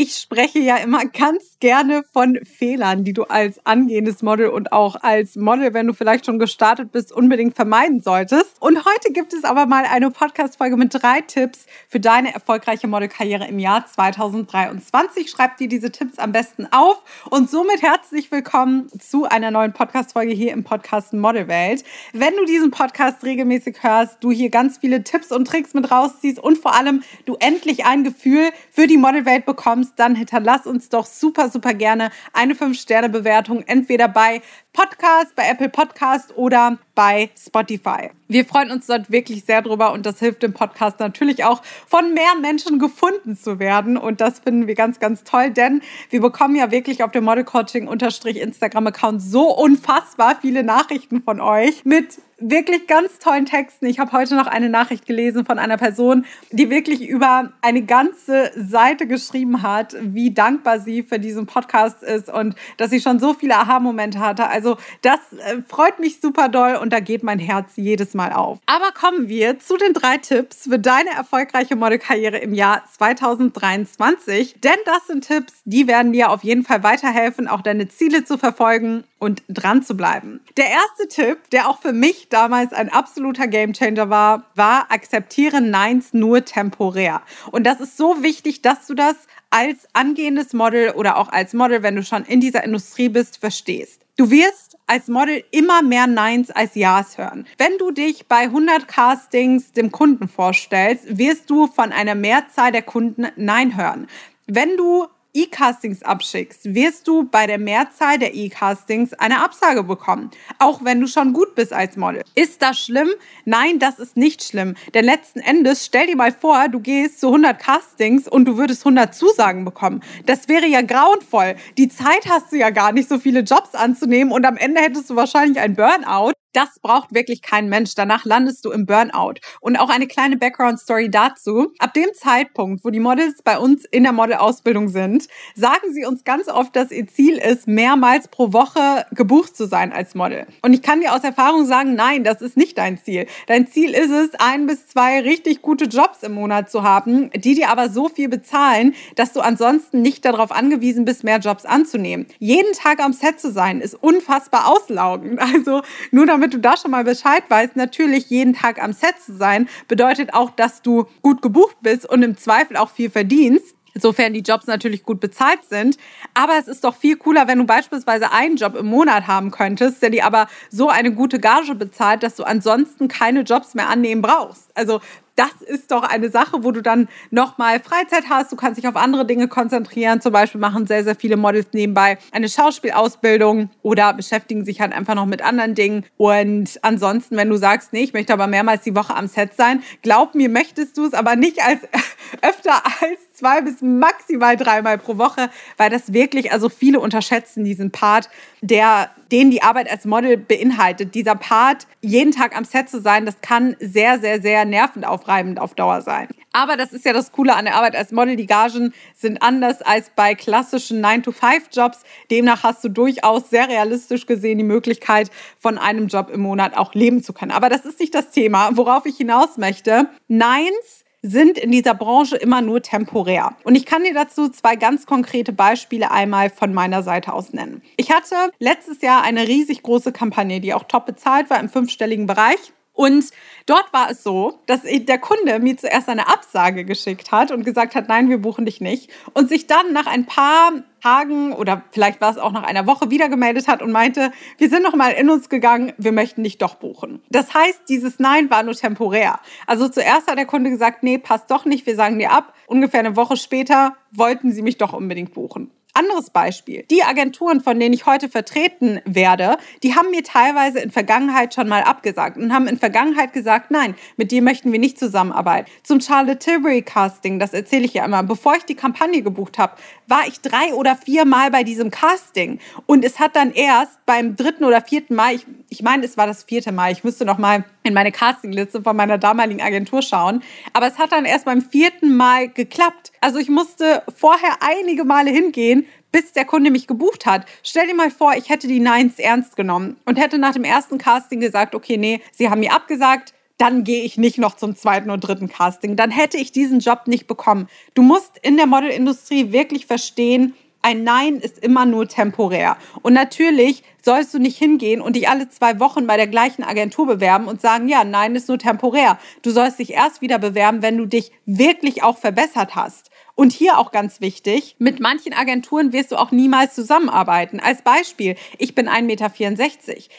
Ich spreche ja immer ganz gerne von Fehlern, die du als angehendes Model und auch als Model, wenn du vielleicht schon gestartet bist, unbedingt vermeiden solltest. Und heute gibt es aber mal eine Podcast-Folge mit drei Tipps für deine erfolgreiche Modelkarriere im Jahr 2023. Schreib dir diese Tipps am besten auf und somit herzlich willkommen zu einer neuen Podcast-Folge hier im Podcast Modelwelt. Wenn du diesen Podcast regelmäßig hörst, du hier ganz viele Tipps und Tricks mit rausziehst und vor allem du endlich ein Gefühl für die Modelwelt bekommst, bekommst, dann hinterlass uns doch super, super gerne eine 5-Sterne-Bewertung, entweder bei Podcast, bei Apple Podcast oder bei Spotify. Wir freuen uns dort wirklich sehr drüber und das hilft dem Podcast natürlich auch von mehr Menschen gefunden zu werden und das finden wir ganz, ganz toll, denn wir bekommen ja wirklich auf dem Model Coaching Instagram Account so unfassbar viele Nachrichten von euch mit wirklich ganz tollen Texten. Ich habe heute noch eine Nachricht gelesen von einer Person, die wirklich über eine ganze Seite geschrieben hat, wie dankbar sie für diesen Podcast ist und dass sie schon so viele Aha-Momente hatte. Also das äh, freut mich super doll und da geht mein Herz jedes Mal auf. Aber kommen wir zu den drei Tipps für deine erfolgreiche Modelkarriere im Jahr 2023. Denn das sind Tipps, die werden dir auf jeden Fall weiterhelfen, auch deine Ziele zu verfolgen und dran zu bleiben. Der erste Tipp, der auch für mich damals ein absoluter Gamechanger war, war akzeptiere Neins nur temporär. Und das ist so wichtig, dass du das als angehendes Model oder auch als Model, wenn du schon in dieser Industrie bist, verstehst. Du wirst als Model immer mehr Neins als Ja's hören. Wenn du dich bei 100 Castings dem Kunden vorstellst, wirst du von einer Mehrzahl der Kunden Nein hören. Wenn du E-Castings abschickst, wirst du bei der Mehrzahl der E-Castings eine Absage bekommen, auch wenn du schon gut bist als Model. Ist das schlimm? Nein, das ist nicht schlimm. Denn letzten Endes, stell dir mal vor, du gehst zu 100 Castings und du würdest 100 Zusagen bekommen. Das wäre ja grauenvoll. Die Zeit hast du ja gar nicht, so viele Jobs anzunehmen und am Ende hättest du wahrscheinlich ein Burnout. Das braucht wirklich kein Mensch. Danach landest du im Burnout. Und auch eine kleine Background-Story dazu. Ab dem Zeitpunkt, wo die Models bei uns in der Modelausbildung sind, sagen sie uns ganz oft, dass ihr Ziel ist, mehrmals pro Woche gebucht zu sein als Model. Und ich kann dir aus Erfahrung sagen, nein, das ist nicht dein Ziel. Dein Ziel ist es, ein bis zwei richtig gute Jobs im Monat zu haben, die dir aber so viel bezahlen, dass du ansonsten nicht darauf angewiesen bist, mehr Jobs anzunehmen. Jeden Tag am Set zu sein, ist unfassbar auslaugend. Also nur damit damit du da schon mal Bescheid weißt, natürlich jeden Tag am Set zu sein, bedeutet auch, dass du gut gebucht bist und im Zweifel auch viel verdienst. Insofern die Jobs natürlich gut bezahlt sind. Aber es ist doch viel cooler, wenn du beispielsweise einen Job im Monat haben könntest, der dir aber so eine gute Gage bezahlt, dass du ansonsten keine Jobs mehr annehmen brauchst. Also das ist doch eine Sache, wo du dann nochmal Freizeit hast. Du kannst dich auf andere Dinge konzentrieren. Zum Beispiel machen sehr, sehr viele Models nebenbei eine Schauspielausbildung oder beschäftigen sich halt einfach noch mit anderen Dingen. Und ansonsten, wenn du sagst, nee, ich möchte aber mehrmals die Woche am Set sein, glaub mir, möchtest du es aber nicht als öfter als zwei bis maximal dreimal pro Woche, weil das wirklich, also viele unterschätzen diesen Part, der, den die Arbeit als Model beinhaltet. Dieser Part, jeden Tag am Set zu sein, das kann sehr, sehr, sehr nervend aufreibend auf Dauer sein. Aber das ist ja das Coole an der Arbeit als Model. Die Gagen sind anders als bei klassischen 9-to-5-Jobs. Demnach hast du durchaus sehr realistisch gesehen die Möglichkeit, von einem Job im Monat auch leben zu können. Aber das ist nicht das Thema, worauf ich hinaus möchte. Neins sind in dieser Branche immer nur temporär. Und ich kann dir dazu zwei ganz konkrete Beispiele einmal von meiner Seite aus nennen. Ich hatte letztes Jahr eine riesig große Kampagne, die auch top bezahlt war im fünfstelligen Bereich. Und dort war es so, dass der Kunde mir zuerst eine Absage geschickt hat und gesagt hat, nein, wir buchen dich nicht. Und sich dann nach ein paar Tagen oder vielleicht war es auch nach einer Woche wieder gemeldet hat und meinte, wir sind noch mal in uns gegangen, wir möchten dich doch buchen. Das heißt, dieses Nein war nur temporär. Also zuerst hat der Kunde gesagt, nee, passt doch nicht, wir sagen dir ab. Ungefähr eine Woche später wollten sie mich doch unbedingt buchen. Anderes Beispiel. Die Agenturen, von denen ich heute vertreten werde, die haben mir teilweise in Vergangenheit schon mal abgesagt und haben in Vergangenheit gesagt, nein, mit dir möchten wir nicht zusammenarbeiten. Zum Charlotte Tilbury Casting, das erzähle ich ja immer, bevor ich die Kampagne gebucht habe, war ich drei oder vier Mal bei diesem Casting und es hat dann erst beim dritten oder vierten Mal, ich, ich meine, es war das vierte Mal, ich müsste noch mal in meine Castingliste von meiner damaligen Agentur schauen, aber es hat dann erst beim vierten Mal geklappt. Also ich musste vorher einige Male hingehen, bis der Kunde mich gebucht hat. Stell dir mal vor, ich hätte die Nines ernst genommen und hätte nach dem ersten Casting gesagt, okay, nee, sie haben mir abgesagt, dann gehe ich nicht noch zum zweiten und dritten Casting. Dann hätte ich diesen Job nicht bekommen. Du musst in der Modelindustrie wirklich verstehen, ein Nein ist immer nur temporär. Und natürlich sollst du nicht hingehen und dich alle zwei Wochen bei der gleichen Agentur bewerben und sagen, ja, Nein ist nur temporär. Du sollst dich erst wieder bewerben, wenn du dich wirklich auch verbessert hast. Und hier auch ganz wichtig, mit manchen Agenturen wirst du auch niemals zusammenarbeiten. Als Beispiel, ich bin 1,64 Meter.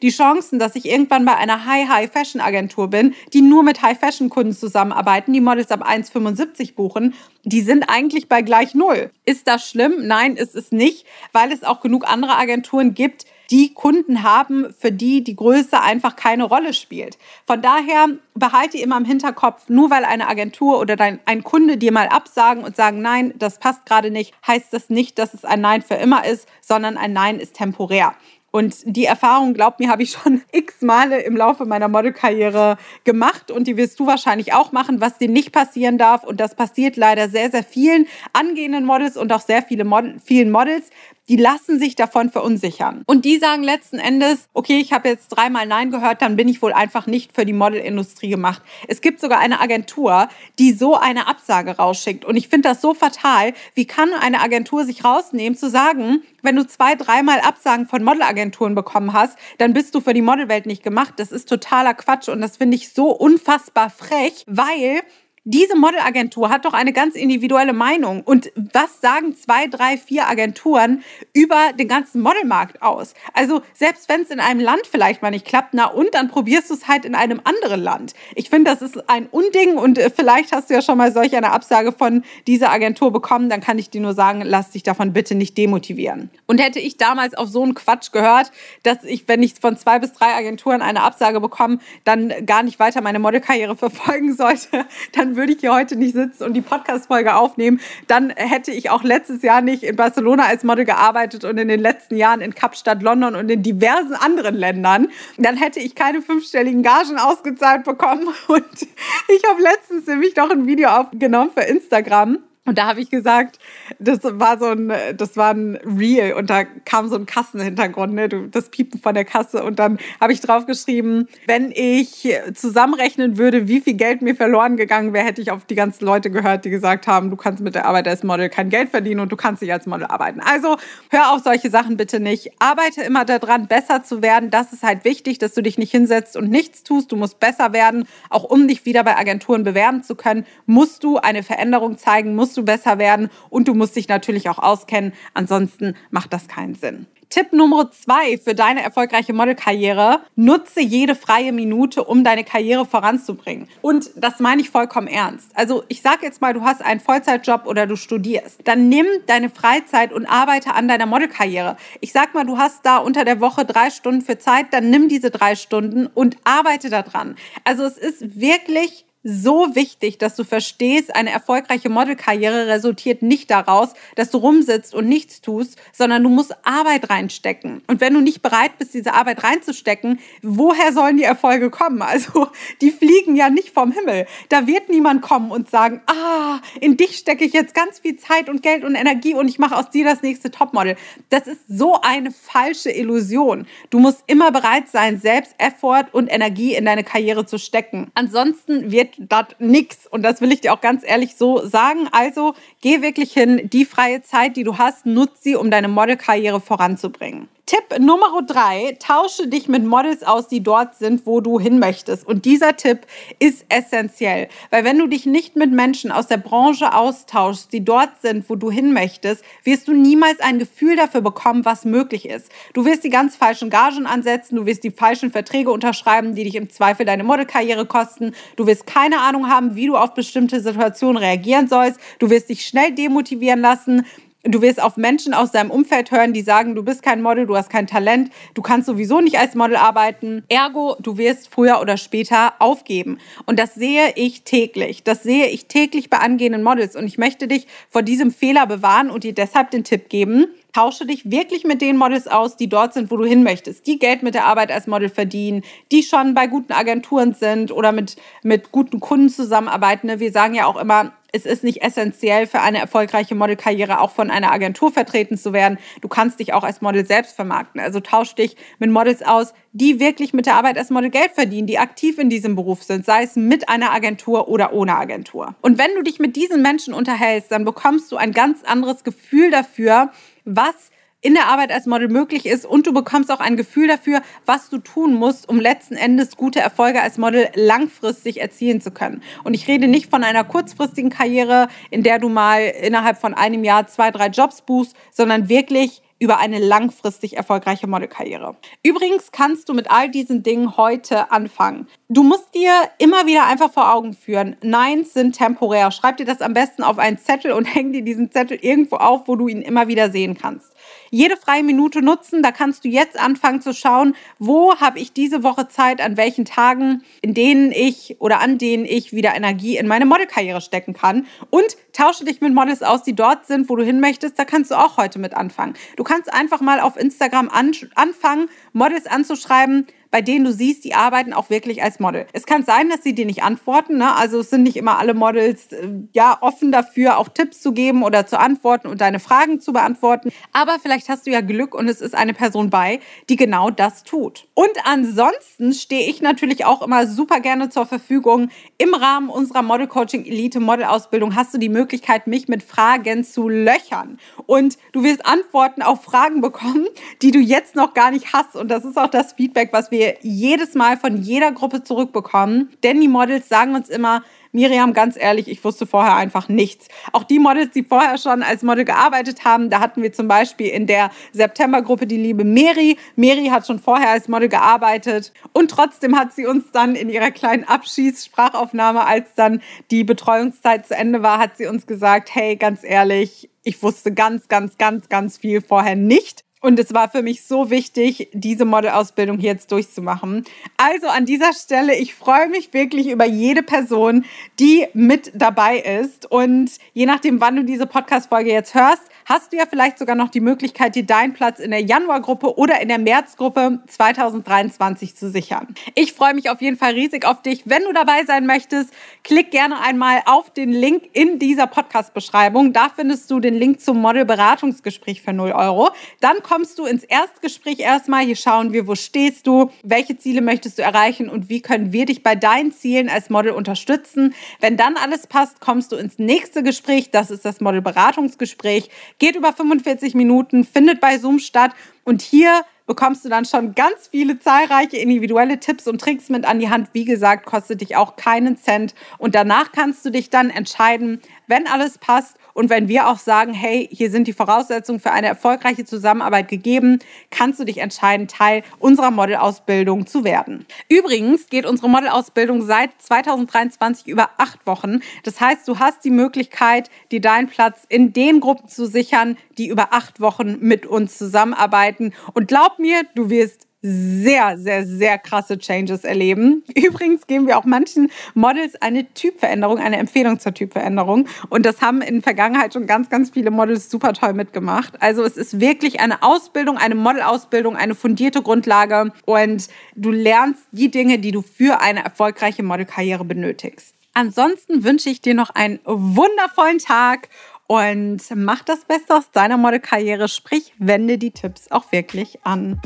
Die Chancen, dass ich irgendwann bei einer High-High-Fashion-Agentur bin, die nur mit High-Fashion-Kunden zusammenarbeiten, die Models ab 1,75 buchen, die sind eigentlich bei gleich null. Ist das schlimm? Nein, ist es nicht, weil es auch genug andere Agenturen gibt, die Kunden haben, für die die Größe einfach keine Rolle spielt. Von daher behalte immer im Hinterkopf, nur weil eine Agentur oder dein, ein Kunde dir mal absagen und sagen, nein, das passt gerade nicht, heißt das nicht, dass es ein Nein für immer ist, sondern ein Nein ist temporär. Und die Erfahrung, glaub mir, habe ich schon x Male im Laufe meiner Modelkarriere gemacht und die wirst du wahrscheinlich auch machen, was dir nicht passieren darf. Und das passiert leider sehr, sehr vielen angehenden Models und auch sehr viele Model, vielen Models, die lassen sich davon verunsichern. Und die sagen letzten Endes, okay, ich habe jetzt dreimal Nein gehört, dann bin ich wohl einfach nicht für die Modelindustrie gemacht. Es gibt sogar eine Agentur, die so eine Absage rausschickt. Und ich finde das so fatal. Wie kann eine Agentur sich rausnehmen, zu sagen, wenn du zwei, dreimal Absagen von Modelagenturen bekommen hast, dann bist du für die Modelwelt nicht gemacht. Das ist totaler Quatsch und das finde ich so unfassbar frech, weil diese Modelagentur hat doch eine ganz individuelle Meinung. Und was sagen zwei, drei, vier Agenturen über den ganzen Modelmarkt aus? Also selbst wenn es in einem Land vielleicht mal nicht klappt, na und dann probierst du es halt in einem anderen Land. Ich finde, das ist ein Unding und äh, vielleicht hast du ja schon mal solch eine Absage von dieser Agentur bekommen. Dann kann ich dir nur sagen, lass dich davon bitte nicht demotivieren. Und hätte ich damals auf so einen Quatsch gehört, dass ich, wenn ich von zwei bis drei Agenturen eine Absage bekomme, dann gar nicht weiter meine Modelkarriere verfolgen sollte, dann würde ich hier heute nicht sitzen und die Podcast-Folge aufnehmen. Dann hätte ich auch letztes Jahr nicht in Barcelona als Model gearbeitet und in den letzten Jahren in Kapstadt, London und in diversen anderen Ländern. Dann hätte ich keine fünfstelligen Gagen ausgezahlt bekommen. Und ich habe letztens nämlich noch ein Video aufgenommen für Instagram und da habe ich gesagt, das war so ein, das war ein Reel und da kam so ein Kassenhintergrund, ne? das Piepen von der Kasse. Und dann habe ich draufgeschrieben, wenn ich zusammenrechnen würde, wie viel Geld mir verloren gegangen wäre, hätte ich auf die ganzen Leute gehört, die gesagt haben, du kannst mit der Arbeit als Model kein Geld verdienen und du kannst nicht als Model arbeiten. Also hör auf solche Sachen bitte nicht. Arbeite immer daran, besser zu werden. Das ist halt wichtig, dass du dich nicht hinsetzt und nichts tust. Du musst besser werden. Auch um dich wieder bei Agenturen bewerben zu können, musst du eine Veränderung zeigen, musst du du besser werden und du musst dich natürlich auch auskennen. Ansonsten macht das keinen Sinn. Tipp Nummer zwei für deine erfolgreiche Modelkarriere. Nutze jede freie Minute, um deine Karriere voranzubringen. Und das meine ich vollkommen ernst. Also ich sage jetzt mal, du hast einen Vollzeitjob oder du studierst. Dann nimm deine Freizeit und arbeite an deiner Modelkarriere. Ich sag mal, du hast da unter der Woche drei Stunden für Zeit, dann nimm diese drei Stunden und arbeite daran. Also es ist wirklich so wichtig, dass du verstehst, eine erfolgreiche Modelkarriere resultiert nicht daraus, dass du rumsitzt und nichts tust, sondern du musst Arbeit reinstecken. Und wenn du nicht bereit bist, diese Arbeit reinzustecken, woher sollen die Erfolge kommen? Also, die fliegen ja nicht vom Himmel. Da wird niemand kommen und sagen, ah, in dich stecke ich jetzt ganz viel Zeit und Geld und Energie und ich mache aus dir das nächste Topmodel. Das ist so eine falsche Illusion. Du musst immer bereit sein, selbst Effort und Energie in deine Karriere zu stecken. Ansonsten wird bringt das nichts. Und das will ich dir auch ganz ehrlich so sagen. Also geh wirklich hin, die freie Zeit, die du hast, nutz sie, um deine Modelkarriere voranzubringen. Tipp Nummer drei, tausche dich mit Models aus, die dort sind, wo du hin möchtest. Und dieser Tipp ist essentiell, weil wenn du dich nicht mit Menschen aus der Branche austauschst, die dort sind, wo du hin möchtest, wirst du niemals ein Gefühl dafür bekommen, was möglich ist. Du wirst die ganz falschen Gagen ansetzen, du wirst die falschen Verträge unterschreiben, die dich im Zweifel deine Modelkarriere kosten. Du wirst keine Ahnung haben, wie du auf bestimmte Situationen reagieren sollst. Du wirst dich schnell demotivieren lassen. Du wirst auf Menschen aus deinem Umfeld hören, die sagen, du bist kein Model, du hast kein Talent, du kannst sowieso nicht als Model arbeiten. Ergo, du wirst früher oder später aufgeben. Und das sehe ich täglich. Das sehe ich täglich bei angehenden Models. Und ich möchte dich vor diesem Fehler bewahren und dir deshalb den Tipp geben, Tausche dich wirklich mit den Models aus, die dort sind, wo du hin möchtest, die Geld mit der Arbeit als Model verdienen, die schon bei guten Agenturen sind oder mit, mit guten Kunden zusammenarbeiten. Wir sagen ja auch immer, es ist nicht essentiell für eine erfolgreiche Modelkarriere auch von einer Agentur vertreten zu werden. Du kannst dich auch als Model selbst vermarkten. Also tausch dich mit Models aus, die wirklich mit der Arbeit als Model Geld verdienen, die aktiv in diesem Beruf sind, sei es mit einer Agentur oder ohne Agentur. Und wenn du dich mit diesen Menschen unterhältst, dann bekommst du ein ganz anderes Gefühl dafür, was in der Arbeit als Model möglich ist und du bekommst auch ein Gefühl dafür, was du tun musst, um letzten Endes gute Erfolge als Model langfristig erzielen zu können. Und ich rede nicht von einer kurzfristigen Karriere, in der du mal innerhalb von einem Jahr zwei, drei Jobs buchst, sondern wirklich über eine langfristig erfolgreiche Modelkarriere. Übrigens kannst du mit all diesen Dingen heute anfangen. Du musst dir immer wieder einfach vor Augen führen, Neins sind temporär. Schreib dir das am besten auf einen Zettel und häng dir diesen Zettel irgendwo auf, wo du ihn immer wieder sehen kannst. Jede freie Minute nutzen, da kannst du jetzt anfangen zu schauen, wo habe ich diese Woche Zeit, an welchen Tagen, in denen ich oder an denen ich wieder Energie in meine Modelkarriere stecken kann. Und tausche dich mit Models aus, die dort sind, wo du hin möchtest, da kannst du auch heute mit anfangen. Du kannst einfach mal auf Instagram an, anfangen, Models anzuschreiben, bei denen du siehst, die arbeiten auch wirklich als Model. Es kann sein, dass sie dir nicht antworten. Ne? Also es sind nicht immer alle Models äh, ja offen dafür, auch Tipps zu geben oder zu antworten und deine Fragen zu beantworten. Aber vielleicht hast du ja Glück und es ist eine Person bei, die genau das tut. Und ansonsten stehe ich natürlich auch immer super gerne zur Verfügung. Im Rahmen unserer Model Coaching Elite Model Ausbildung hast du die Möglichkeit, mich mit Fragen zu löchern. Und du wirst Antworten auf Fragen bekommen, die du jetzt noch gar nicht hast. Und das ist auch das Feedback, was wir wir jedes Mal von jeder Gruppe zurückbekommen. Denn die Models sagen uns immer, Miriam, ganz ehrlich, ich wusste vorher einfach nichts. Auch die Models, die vorher schon als Model gearbeitet haben, da hatten wir zum Beispiel in der Septembergruppe die liebe Mary. Mary hat schon vorher als Model gearbeitet und trotzdem hat sie uns dann in ihrer kleinen Abschiedssprachaufnahme, als dann die Betreuungszeit zu Ende war, hat sie uns gesagt, hey, ganz ehrlich, ich wusste ganz, ganz, ganz, ganz viel vorher nicht. Und es war für mich so wichtig, diese Modelausbildung jetzt durchzumachen. Also an dieser Stelle, ich freue mich wirklich über jede Person, die mit dabei ist. Und je nachdem, wann du diese Podcast-Folge jetzt hörst, hast du ja vielleicht sogar noch die Möglichkeit, dir deinen Platz in der Januargruppe oder in der Märzgruppe 2023 zu sichern. Ich freue mich auf jeden Fall riesig auf dich. Wenn du dabei sein möchtest, klick gerne einmal auf den Link in dieser Podcast-Beschreibung. Da findest du den Link zum Model-Beratungsgespräch für 0 Euro. Dann kommst du ins Erstgespräch erstmal. Hier schauen wir, wo stehst du, welche Ziele möchtest du erreichen und wie können wir dich bei deinen Zielen als Model unterstützen. Wenn dann alles passt, kommst du ins nächste Gespräch. Das ist das Model-Beratungsgespräch geht über 45 Minuten, findet bei Zoom statt. Und hier bekommst du dann schon ganz viele zahlreiche individuelle Tipps und Tricks mit an die Hand. Wie gesagt, kostet dich auch keinen Cent. Und danach kannst du dich dann entscheiden, wenn alles passt und wenn wir auch sagen, hey, hier sind die Voraussetzungen für eine erfolgreiche Zusammenarbeit gegeben, kannst du dich entscheiden, Teil unserer Modelausbildung zu werden. Übrigens geht unsere Modelausbildung seit 2023 über acht Wochen. Das heißt, du hast die Möglichkeit, dir deinen Platz in den Gruppen zu sichern, die über acht Wochen mit uns zusammenarbeiten. Und glaub mir, du wirst sehr, sehr, sehr krasse Changes erleben. Übrigens geben wir auch manchen Models eine Typveränderung, eine Empfehlung zur Typveränderung. Und das haben in der Vergangenheit schon ganz, ganz viele Models super toll mitgemacht. Also es ist wirklich eine Ausbildung, eine Modelausbildung, eine fundierte Grundlage. Und du lernst die Dinge, die du für eine erfolgreiche Modelkarriere benötigst. Ansonsten wünsche ich dir noch einen wundervollen Tag und mach das Beste aus deiner Modelkarriere. Sprich, wende die Tipps auch wirklich an.